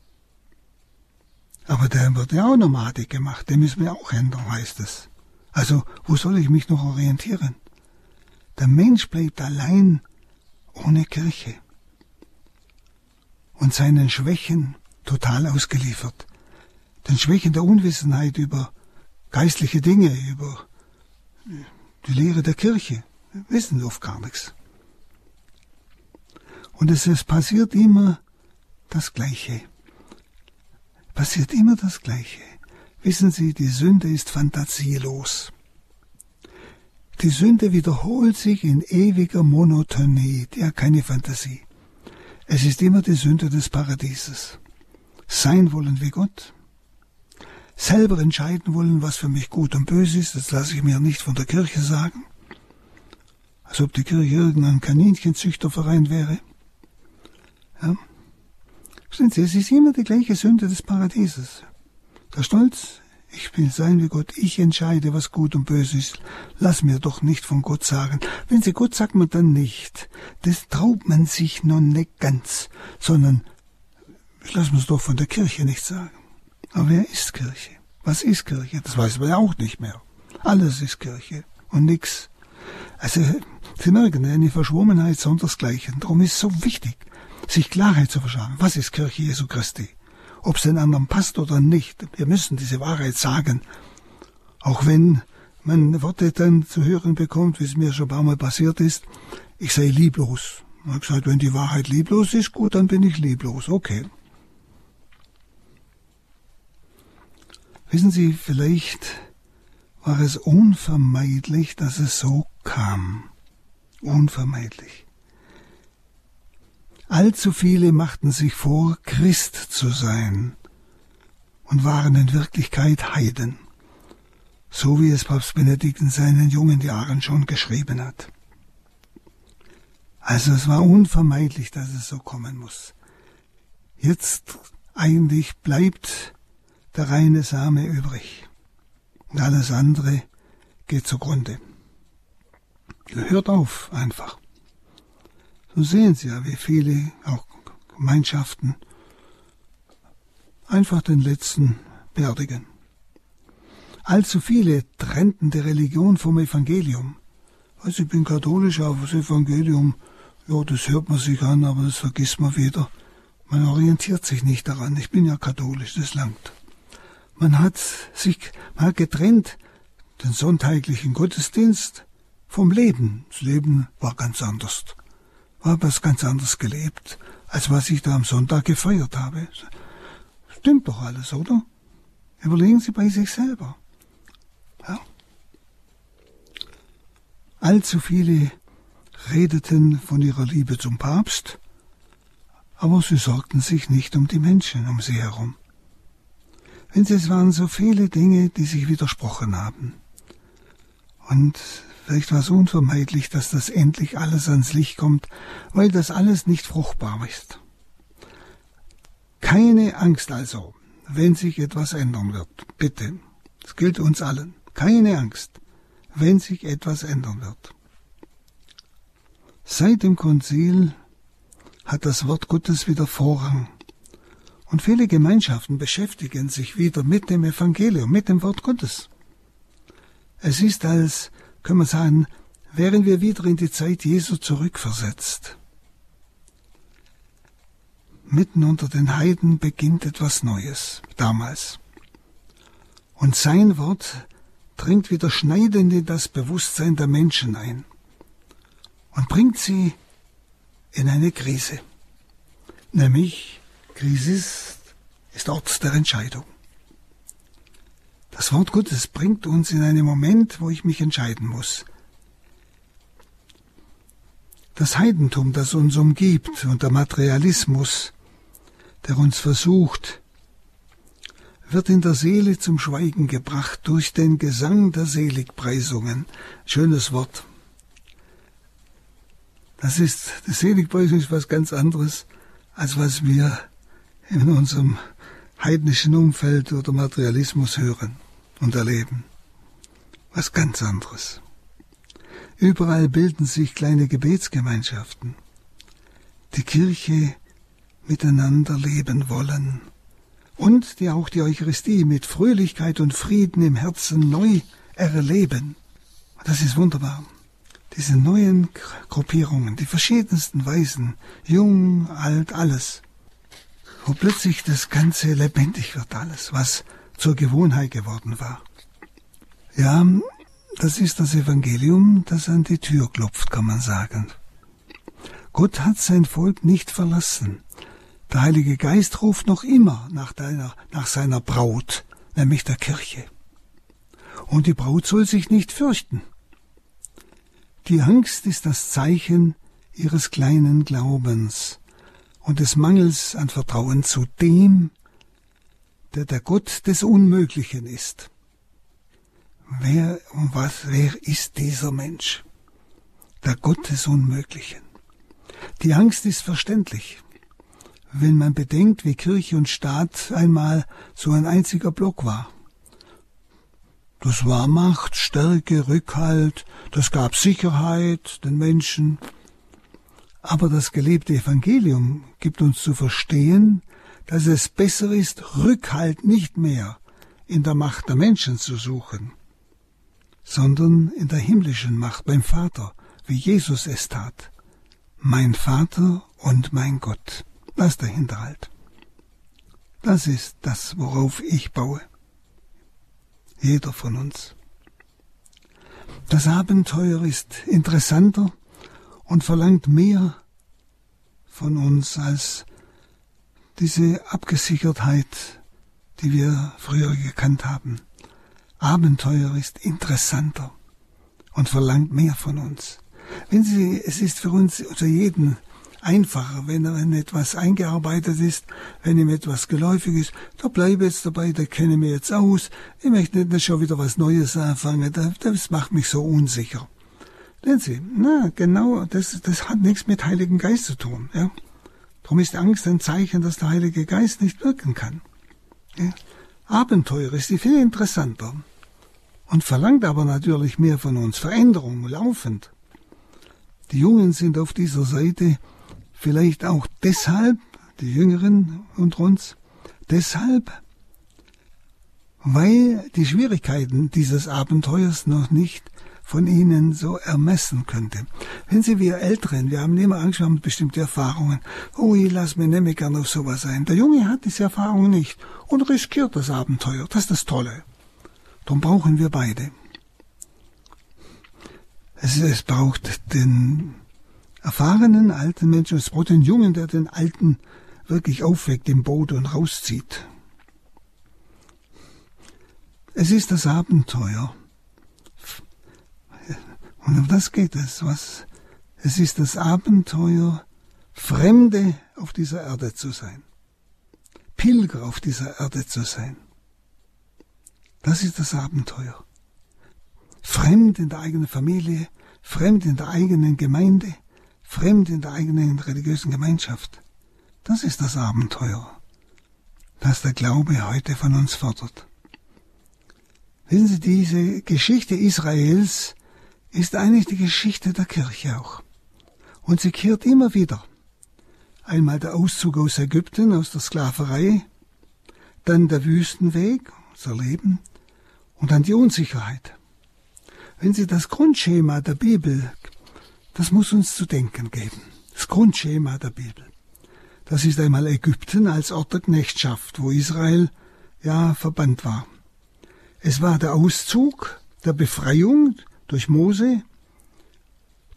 Aber der wird ja auch Nomadik gemacht, den müssen wir auch ändern, heißt es. Also, wo soll ich mich noch orientieren? Der Mensch bleibt allein ohne Kirche und seinen Schwächen total ausgeliefert. Den Schwächen der Unwissenheit über geistliche Dinge, über die Lehre der Kirche. Wir wissen oft gar nichts. Und es, es passiert immer das Gleiche. Passiert immer das Gleiche. Wissen Sie, die Sünde ist fantasielos. Die Sünde wiederholt sich in ewiger Monotonie, hat keine Fantasie. Es ist immer die Sünde des Paradieses. Sein wollen wie Gott. selber entscheiden wollen, was für mich gut und böse ist. Das lasse ich mir nicht von der Kirche sagen. Als ob die Kirche irgendein Kaninchenzüchterverein wäre. Ja. Verstehen Sie, es ist immer die gleiche Sünde des Paradieses. Der Stolz, ich will sein wie Gott, ich entscheide, was gut und böse ist. Lass mir doch nicht von Gott sagen. Wenn Sie Gott sagt man dann nicht. Das traut man sich noch nicht ganz, sondern ich lass mir's doch von der Kirche nicht sagen. Aber wer ist Kirche? Was ist Kirche? Das weiß man ja auch nicht mehr. Alles ist Kirche und nix. Also, Sie merken, eine Verschwommenheit sondersgleichen. Darum ist es so wichtig, sich Klarheit zu verschaffen. Was ist Kirche Jesu Christi? Ob es den anderen passt oder nicht. Wir müssen diese Wahrheit sagen. Auch wenn man Worte dann zu hören bekommt, wie es mir schon ein paar Mal passiert ist, ich sei lieblos. Ich habe gesagt, wenn die Wahrheit lieblos ist, gut, dann bin ich lieblos. Okay. Wissen Sie, vielleicht war es unvermeidlich, dass es so kam. Unvermeidlich. Allzu viele machten sich vor, Christ zu sein und waren in Wirklichkeit Heiden, so wie es Papst Benedikt in seinen jungen Jahren schon geschrieben hat. Also es war unvermeidlich, dass es so kommen muss. Jetzt eigentlich bleibt der reine Same übrig. Und alles andere geht zugrunde. Hört auf einfach. So sehen Sie ja, wie viele auch Gemeinschaften einfach den letzten beerdigen. Allzu viele trennten die Religion vom Evangelium. Also ich bin katholisch, aber das Evangelium, ja, das hört man sich an, aber das vergisst man wieder. Man orientiert sich nicht daran. Ich bin ja katholisch, das langt. Man hat sich mal getrennt, den sonntäglichen Gottesdienst vom Leben. Das Leben war ganz anders. War was ganz anderes gelebt, als was ich da am Sonntag gefeiert habe. Stimmt doch alles, oder? Überlegen Sie bei sich selber. Ja. Allzu viele redeten von ihrer Liebe zum Papst, aber sie sorgten sich nicht um die Menschen um sie herum. Wenn Sie, es waren so viele Dinge, die sich widersprochen haben. Und vielleicht war es unvermeidlich, dass das endlich alles ans Licht kommt, weil das alles nicht fruchtbar ist. Keine Angst also, wenn sich etwas ändern wird. Bitte. Das gilt uns allen. Keine Angst, wenn sich etwas ändern wird. Seit dem Konzil hat das Wort Gottes wieder Vorrang und viele Gemeinschaften beschäftigen sich wieder mit dem Evangelium, mit dem Wort Gottes. Es ist als, können wir sagen, wären wir wieder in die Zeit Jesu zurückversetzt. Mitten unter den Heiden beginnt etwas Neues, damals. Und sein Wort dringt wieder schneidend in das Bewusstsein der Menschen ein und bringt sie in eine Krise, nämlich Krisis ist Ort der Entscheidung. Das Wort Gottes bringt uns in einen Moment, wo ich mich entscheiden muss. Das Heidentum, das uns umgibt und der Materialismus, der uns versucht, wird in der Seele zum Schweigen gebracht durch den Gesang der Seligpreisungen. Schönes Wort. Das ist, die Seligpreisung ist was ganz anderes, als was wir in unserem heidnischen Umfeld oder Materialismus hören und erleben. Was ganz anderes. Überall bilden sich kleine Gebetsgemeinschaften, die Kirche miteinander leben wollen und die auch die Eucharistie mit Fröhlichkeit und Frieden im Herzen neu erleben. Das ist wunderbar. Diese neuen Gruppierungen, die verschiedensten Weisen, jung, alt, alles, wo plötzlich das Ganze lebendig wird, alles, was zur Gewohnheit geworden war. Ja, das ist das Evangelium, das an die Tür klopft, kann man sagen. Gott hat sein Volk nicht verlassen. Der Heilige Geist ruft noch immer nach, deiner, nach seiner Braut, nämlich der Kirche. Und die Braut soll sich nicht fürchten. Die Angst ist das Zeichen ihres kleinen Glaubens und des Mangels an Vertrauen zu dem, der der Gott des Unmöglichen ist. Wer und was, wer ist dieser Mensch? Der Gott des Unmöglichen. Die Angst ist verständlich, wenn man bedenkt, wie Kirche und Staat einmal so ein einziger Block war. Das war Macht, Stärke, Rückhalt, das gab Sicherheit den Menschen. Aber das gelebte Evangelium gibt uns zu verstehen, dass es besser ist, Rückhalt nicht mehr in der Macht der Menschen zu suchen, sondern in der himmlischen Macht beim Vater, wie Jesus es tat. Mein Vater und mein Gott. Das ist der Hinterhalt. Das ist das, worauf ich baue jeder von uns. Das Abenteuer ist interessanter und verlangt mehr von uns als diese Abgesichertheit, die wir früher gekannt haben. Abenteuer ist interessanter und verlangt mehr von uns. Wenn Sie, es ist für uns, unter jeden einfacher, wenn, wenn etwas eingearbeitet ist, wenn ihm etwas geläufig ist. Da bleibe jetzt dabei, da kenne mich jetzt aus. Ich möchte nicht schon wieder was Neues anfangen. Das macht mich so unsicher. Sehen Sie, na, genau, das, das hat nichts mit Heiligen Geist zu tun. Ja? Darum ist Angst ein Zeichen, dass der Heilige Geist nicht wirken kann. Ja? Abenteuer ist viel interessanter und verlangt aber natürlich mehr von uns. Veränderung, laufend. Die Jungen sind auf dieser Seite Vielleicht auch deshalb, die Jüngeren unter uns, deshalb, weil die Schwierigkeiten dieses Abenteuers noch nicht von ihnen so ermessen könnte. Wenn Sie wir Älteren, wir haben immer Angst, wir haben bestimmte Erfahrungen. Ich lass mir nicht mehr gern auf sowas ein. Der Junge hat diese Erfahrung nicht und riskiert das Abenteuer. Das ist das Tolle. Darum brauchen wir beide. Es, es braucht den erfahrenen alten Menschen, es braucht den Jungen, der den Alten wirklich aufweckt im Boot und rauszieht. Es ist das Abenteuer. Und um das geht es. Was? Es ist das Abenteuer, Fremde auf dieser Erde zu sein. Pilger auf dieser Erde zu sein. Das ist das Abenteuer. Fremd in der eigenen Familie, fremd in der eigenen Gemeinde, fremd in der eigenen religiösen Gemeinschaft. Das ist das Abenteuer, das der Glaube heute von uns fordert. Wissen Sie, diese Geschichte Israels ist eigentlich die Geschichte der Kirche auch. Und sie kehrt immer wieder. Einmal der Auszug aus Ägypten, aus der Sklaverei, dann der Wüstenweg, unser Leben, und dann die Unsicherheit. Wenn Sie das Grundschema der Bibel das muss uns zu denken geben. Das Grundschema der Bibel. Das ist einmal Ägypten als Ort der Knechtschaft, wo Israel ja verbannt war. Es war der Auszug der Befreiung durch Mose,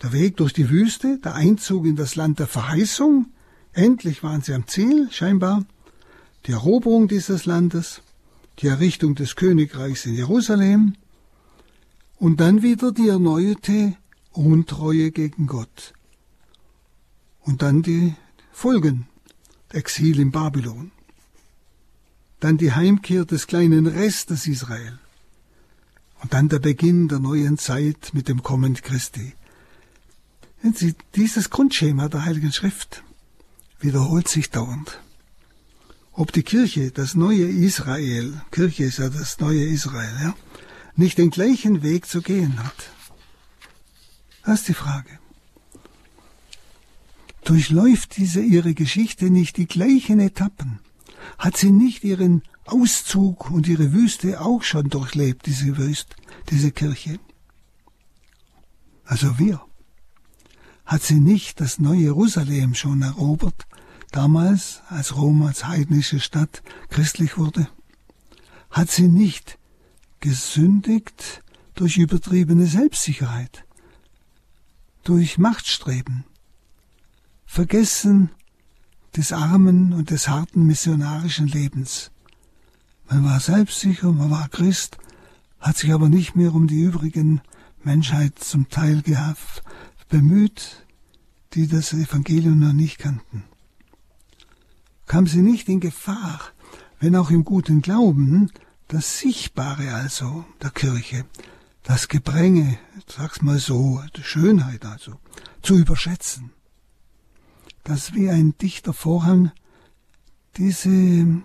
der Weg durch die Wüste, der Einzug in das Land der Verheißung. Endlich waren sie am Ziel, scheinbar. Die Eroberung dieses Landes, die Errichtung des Königreichs in Jerusalem und dann wieder die erneuerte Untreue gegen Gott. Und dann die Folgen, Exil in Babylon. Dann die Heimkehr des kleinen Restes Israel. Und dann der Beginn der neuen Zeit mit dem Kommen Christi. Wenn Sie, dieses Grundschema der Heiligen Schrift wiederholt sich dauernd. Ob die Kirche, das neue Israel, Kirche ist ja das neue Israel, ja, nicht den gleichen Weg zu gehen hat. Das ist die Frage. Durchläuft diese ihre Geschichte nicht die gleichen Etappen? Hat sie nicht ihren Auszug und ihre Wüste auch schon durchlebt, diese Wüste, diese Kirche? Also wir. Hat sie nicht das neue Jerusalem schon erobert, damals, als Rom als heidnische Stadt christlich wurde? Hat sie nicht gesündigt durch übertriebene Selbstsicherheit? durch Machtstreben, Vergessen des armen und des harten missionarischen Lebens. Man war selbstsicher, man war Christ, hat sich aber nicht mehr um die übrigen Menschheit zum Teil gehabt, bemüht, die das Evangelium noch nicht kannten. Kam sie nicht in Gefahr, wenn auch im guten Glauben, das Sichtbare also der Kirche, das Gebränge, sag's mal so, die Schönheit also, zu überschätzen. Dass wie ein dichter Vorhang diese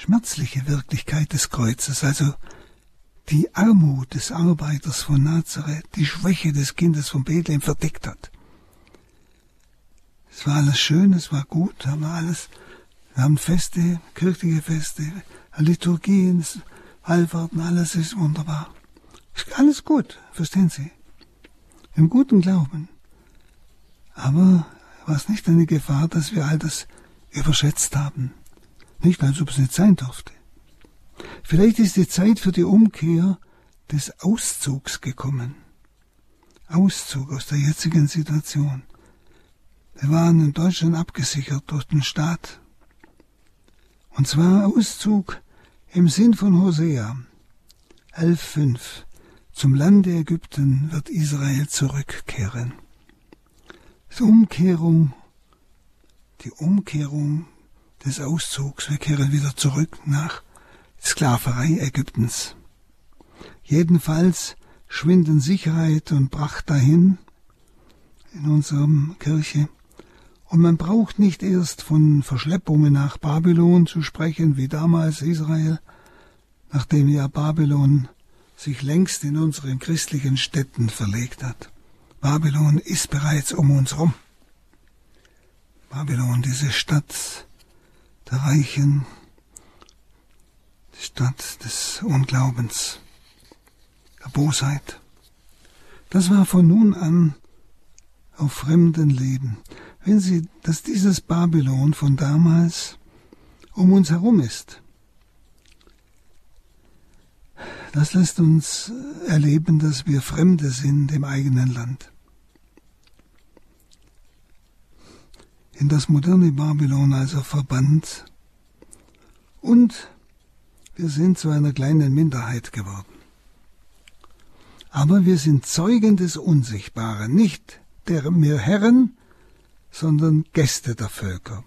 schmerzliche Wirklichkeit des Kreuzes, also die Armut des Arbeiters von Nazareth, die Schwäche des Kindes von Bethlehem verdeckt hat. Es war alles schön, es war gut, haben wir alles. Wir haben Feste, kirchliche Feste, Liturgien, Wallfahrten, alles ist wunderbar. Ist alles gut, verstehen Sie? Im guten Glauben. Aber war es nicht eine Gefahr, dass wir all das überschätzt haben? Nicht, als ob es nicht sein durfte. Vielleicht ist die Zeit für die Umkehr des Auszugs gekommen. Auszug aus der jetzigen Situation. Wir waren in Deutschland abgesichert durch den Staat. Und zwar Auszug im Sinn von Hosea 11.5. Zum Lande Ägypten wird Israel zurückkehren. Die Umkehrung, die Umkehrung des Auszugs. Wir kehren wieder zurück nach Sklaverei Ägyptens. Jedenfalls schwinden Sicherheit und Pracht dahin in unserer Kirche. Und man braucht nicht erst von Verschleppungen nach Babylon zu sprechen, wie damals Israel, nachdem ja Babylon sich längst in unseren christlichen Städten verlegt hat. Babylon ist bereits um uns rum. Babylon, diese Stadt der Reichen, die Stadt des Unglaubens, der Bosheit. Das war von nun an auf fremden Leben. Wenn Sie, dass dieses Babylon von damals um uns herum ist, das lässt uns erleben, dass wir Fremde sind im eigenen Land. In das moderne Babylon also verbannt und wir sind zu einer kleinen Minderheit geworden. Aber wir sind Zeugen des Unsichtbaren, nicht der mehr Herren, sondern Gäste der Völker.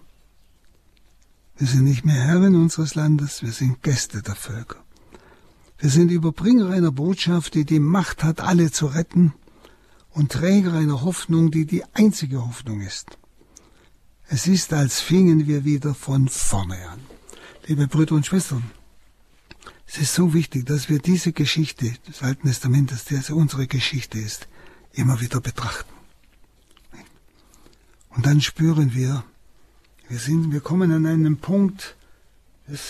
Wir sind nicht mehr Herren unseres Landes, wir sind Gäste der Völker. Wir sind Überbringer einer Botschaft, die die Macht hat, alle zu retten, und Träger einer Hoffnung, die die einzige Hoffnung ist. Es ist, als fingen wir wieder von vorne an. Liebe Brüder und Schwestern, es ist so wichtig, dass wir diese Geschichte des Alten Testamentes, die also unsere Geschichte ist, immer wieder betrachten. Und dann spüren wir, wir sind, wir kommen an einen Punkt, das,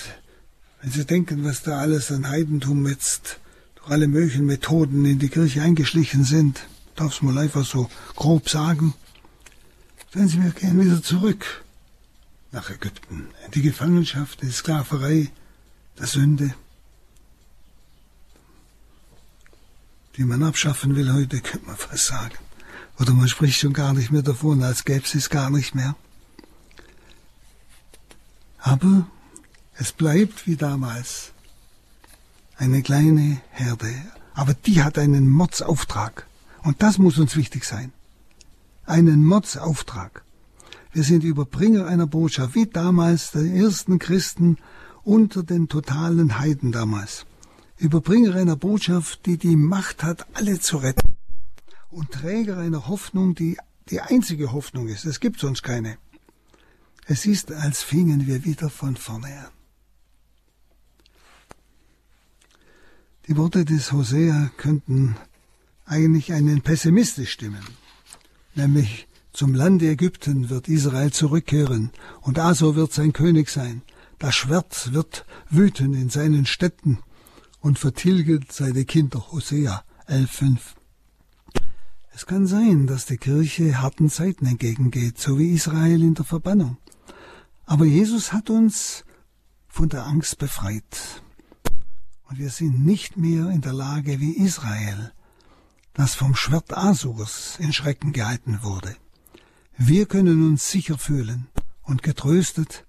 wenn Sie denken, was da alles an Heidentum jetzt durch alle möglichen Methoden in die Kirche eingeschlichen sind, darf es mal einfach so grob sagen, Sagen Sie, wir gehen wieder zurück nach Ägypten, die Gefangenschaft, die Sklaverei, der Sünde, die man abschaffen will heute, könnte man fast sagen. Oder man spricht schon gar nicht mehr davon, als gäbe es es gar nicht mehr. Aber es bleibt wie damals eine kleine Herde, aber die hat einen Mordsauftrag. Und das muss uns wichtig sein einen Mordsauftrag. Wir sind Überbringer einer Botschaft, wie damals die ersten Christen unter den totalen Heiden damals. Überbringer einer Botschaft, die die Macht hat, alle zu retten. Und Träger einer Hoffnung, die die einzige Hoffnung ist. Es gibt sonst keine. Es ist, als fingen wir wieder von vorne an. Die Worte des Hosea könnten eigentlich einen pessimistisch stimmen nämlich zum Lande Ägypten wird Israel zurückkehren und Asur wird sein König sein. Das Schwert wird wüten in seinen Städten und vertilget seine Kinder. Hosea 11,5. Es kann sein, dass die Kirche harten Zeiten entgegengeht, so wie Israel in der Verbannung. Aber Jesus hat uns von der Angst befreit. Und wir sind nicht mehr in der Lage wie Israel, das vom Schwert Asurs in Schrecken gehalten wurde. Wir können uns sicher fühlen und getröstet,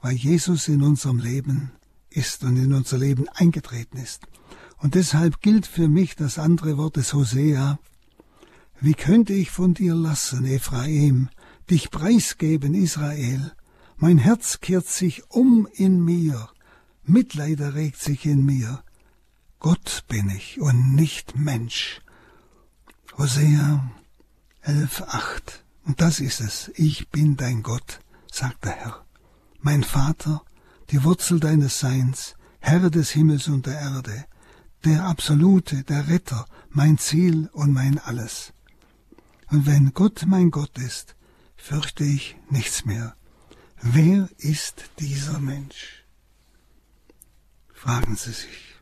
weil Jesus in unserem Leben ist und in unser Leben eingetreten ist. Und deshalb gilt für mich das andere Wort des Hosea, wie könnte ich von dir lassen, Ephraim, dich preisgeben, Israel? Mein Herz kehrt sich um in mir, Mitleid erregt sich in mir. Gott bin ich und nicht Mensch. Hosea 11,8. Und das ist es. Ich bin dein Gott, sagt der Herr. Mein Vater, die Wurzel deines Seins, Herr des Himmels und der Erde, der Absolute, der Retter, mein Ziel und mein Alles. Und wenn Gott mein Gott ist, fürchte ich nichts mehr. Wer ist dieser Mensch? Fragen Sie sich,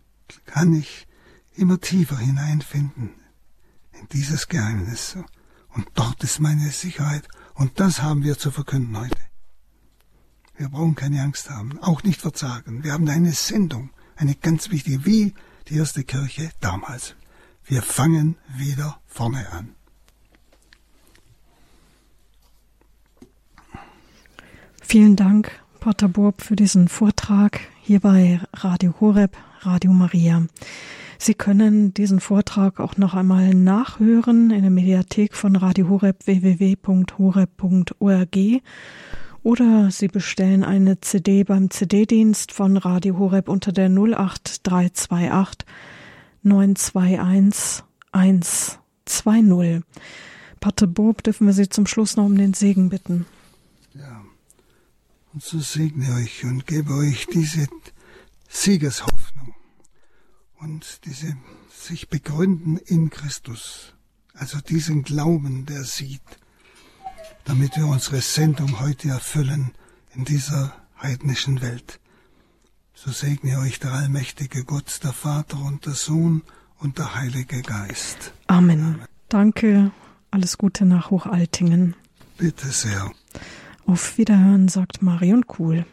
kann ich immer tiefer hineinfinden in dieses Geheimnis? Und dort ist meine Sicherheit. Und das haben wir zu verkünden heute. Wir brauchen keine Angst haben, auch nicht verzagen. Wir haben eine Sendung, eine ganz wichtige, wie die erste Kirche damals. Wir fangen wieder vorne an. Vielen Dank, Pater Burb, für diesen Vortrag hier bei Radio Horeb, Radio Maria. Sie können diesen Vortrag auch noch einmal nachhören in der Mediathek von Radio Horeb www.horeb.org oder Sie bestellen eine CD beim CD-Dienst von Radio Horeb unter der 08328 921 120. Pater Bob, dürfen wir Sie zum Schluss noch um den Segen bitten. Ja. Und so segne euch und gebe euch diese Siegeshoffnung und diese sich begründen in Christus. Also diesen Glauben, der sieht, damit wir unsere Sendung heute erfüllen in dieser heidnischen Welt. So segne euch der allmächtige Gott, der Vater und der Sohn und der Heilige Geist. Amen. Amen. Danke, alles Gute nach Hochaltingen. Bitte sehr. Auf Wiederhören, sagt Marion Kuhl.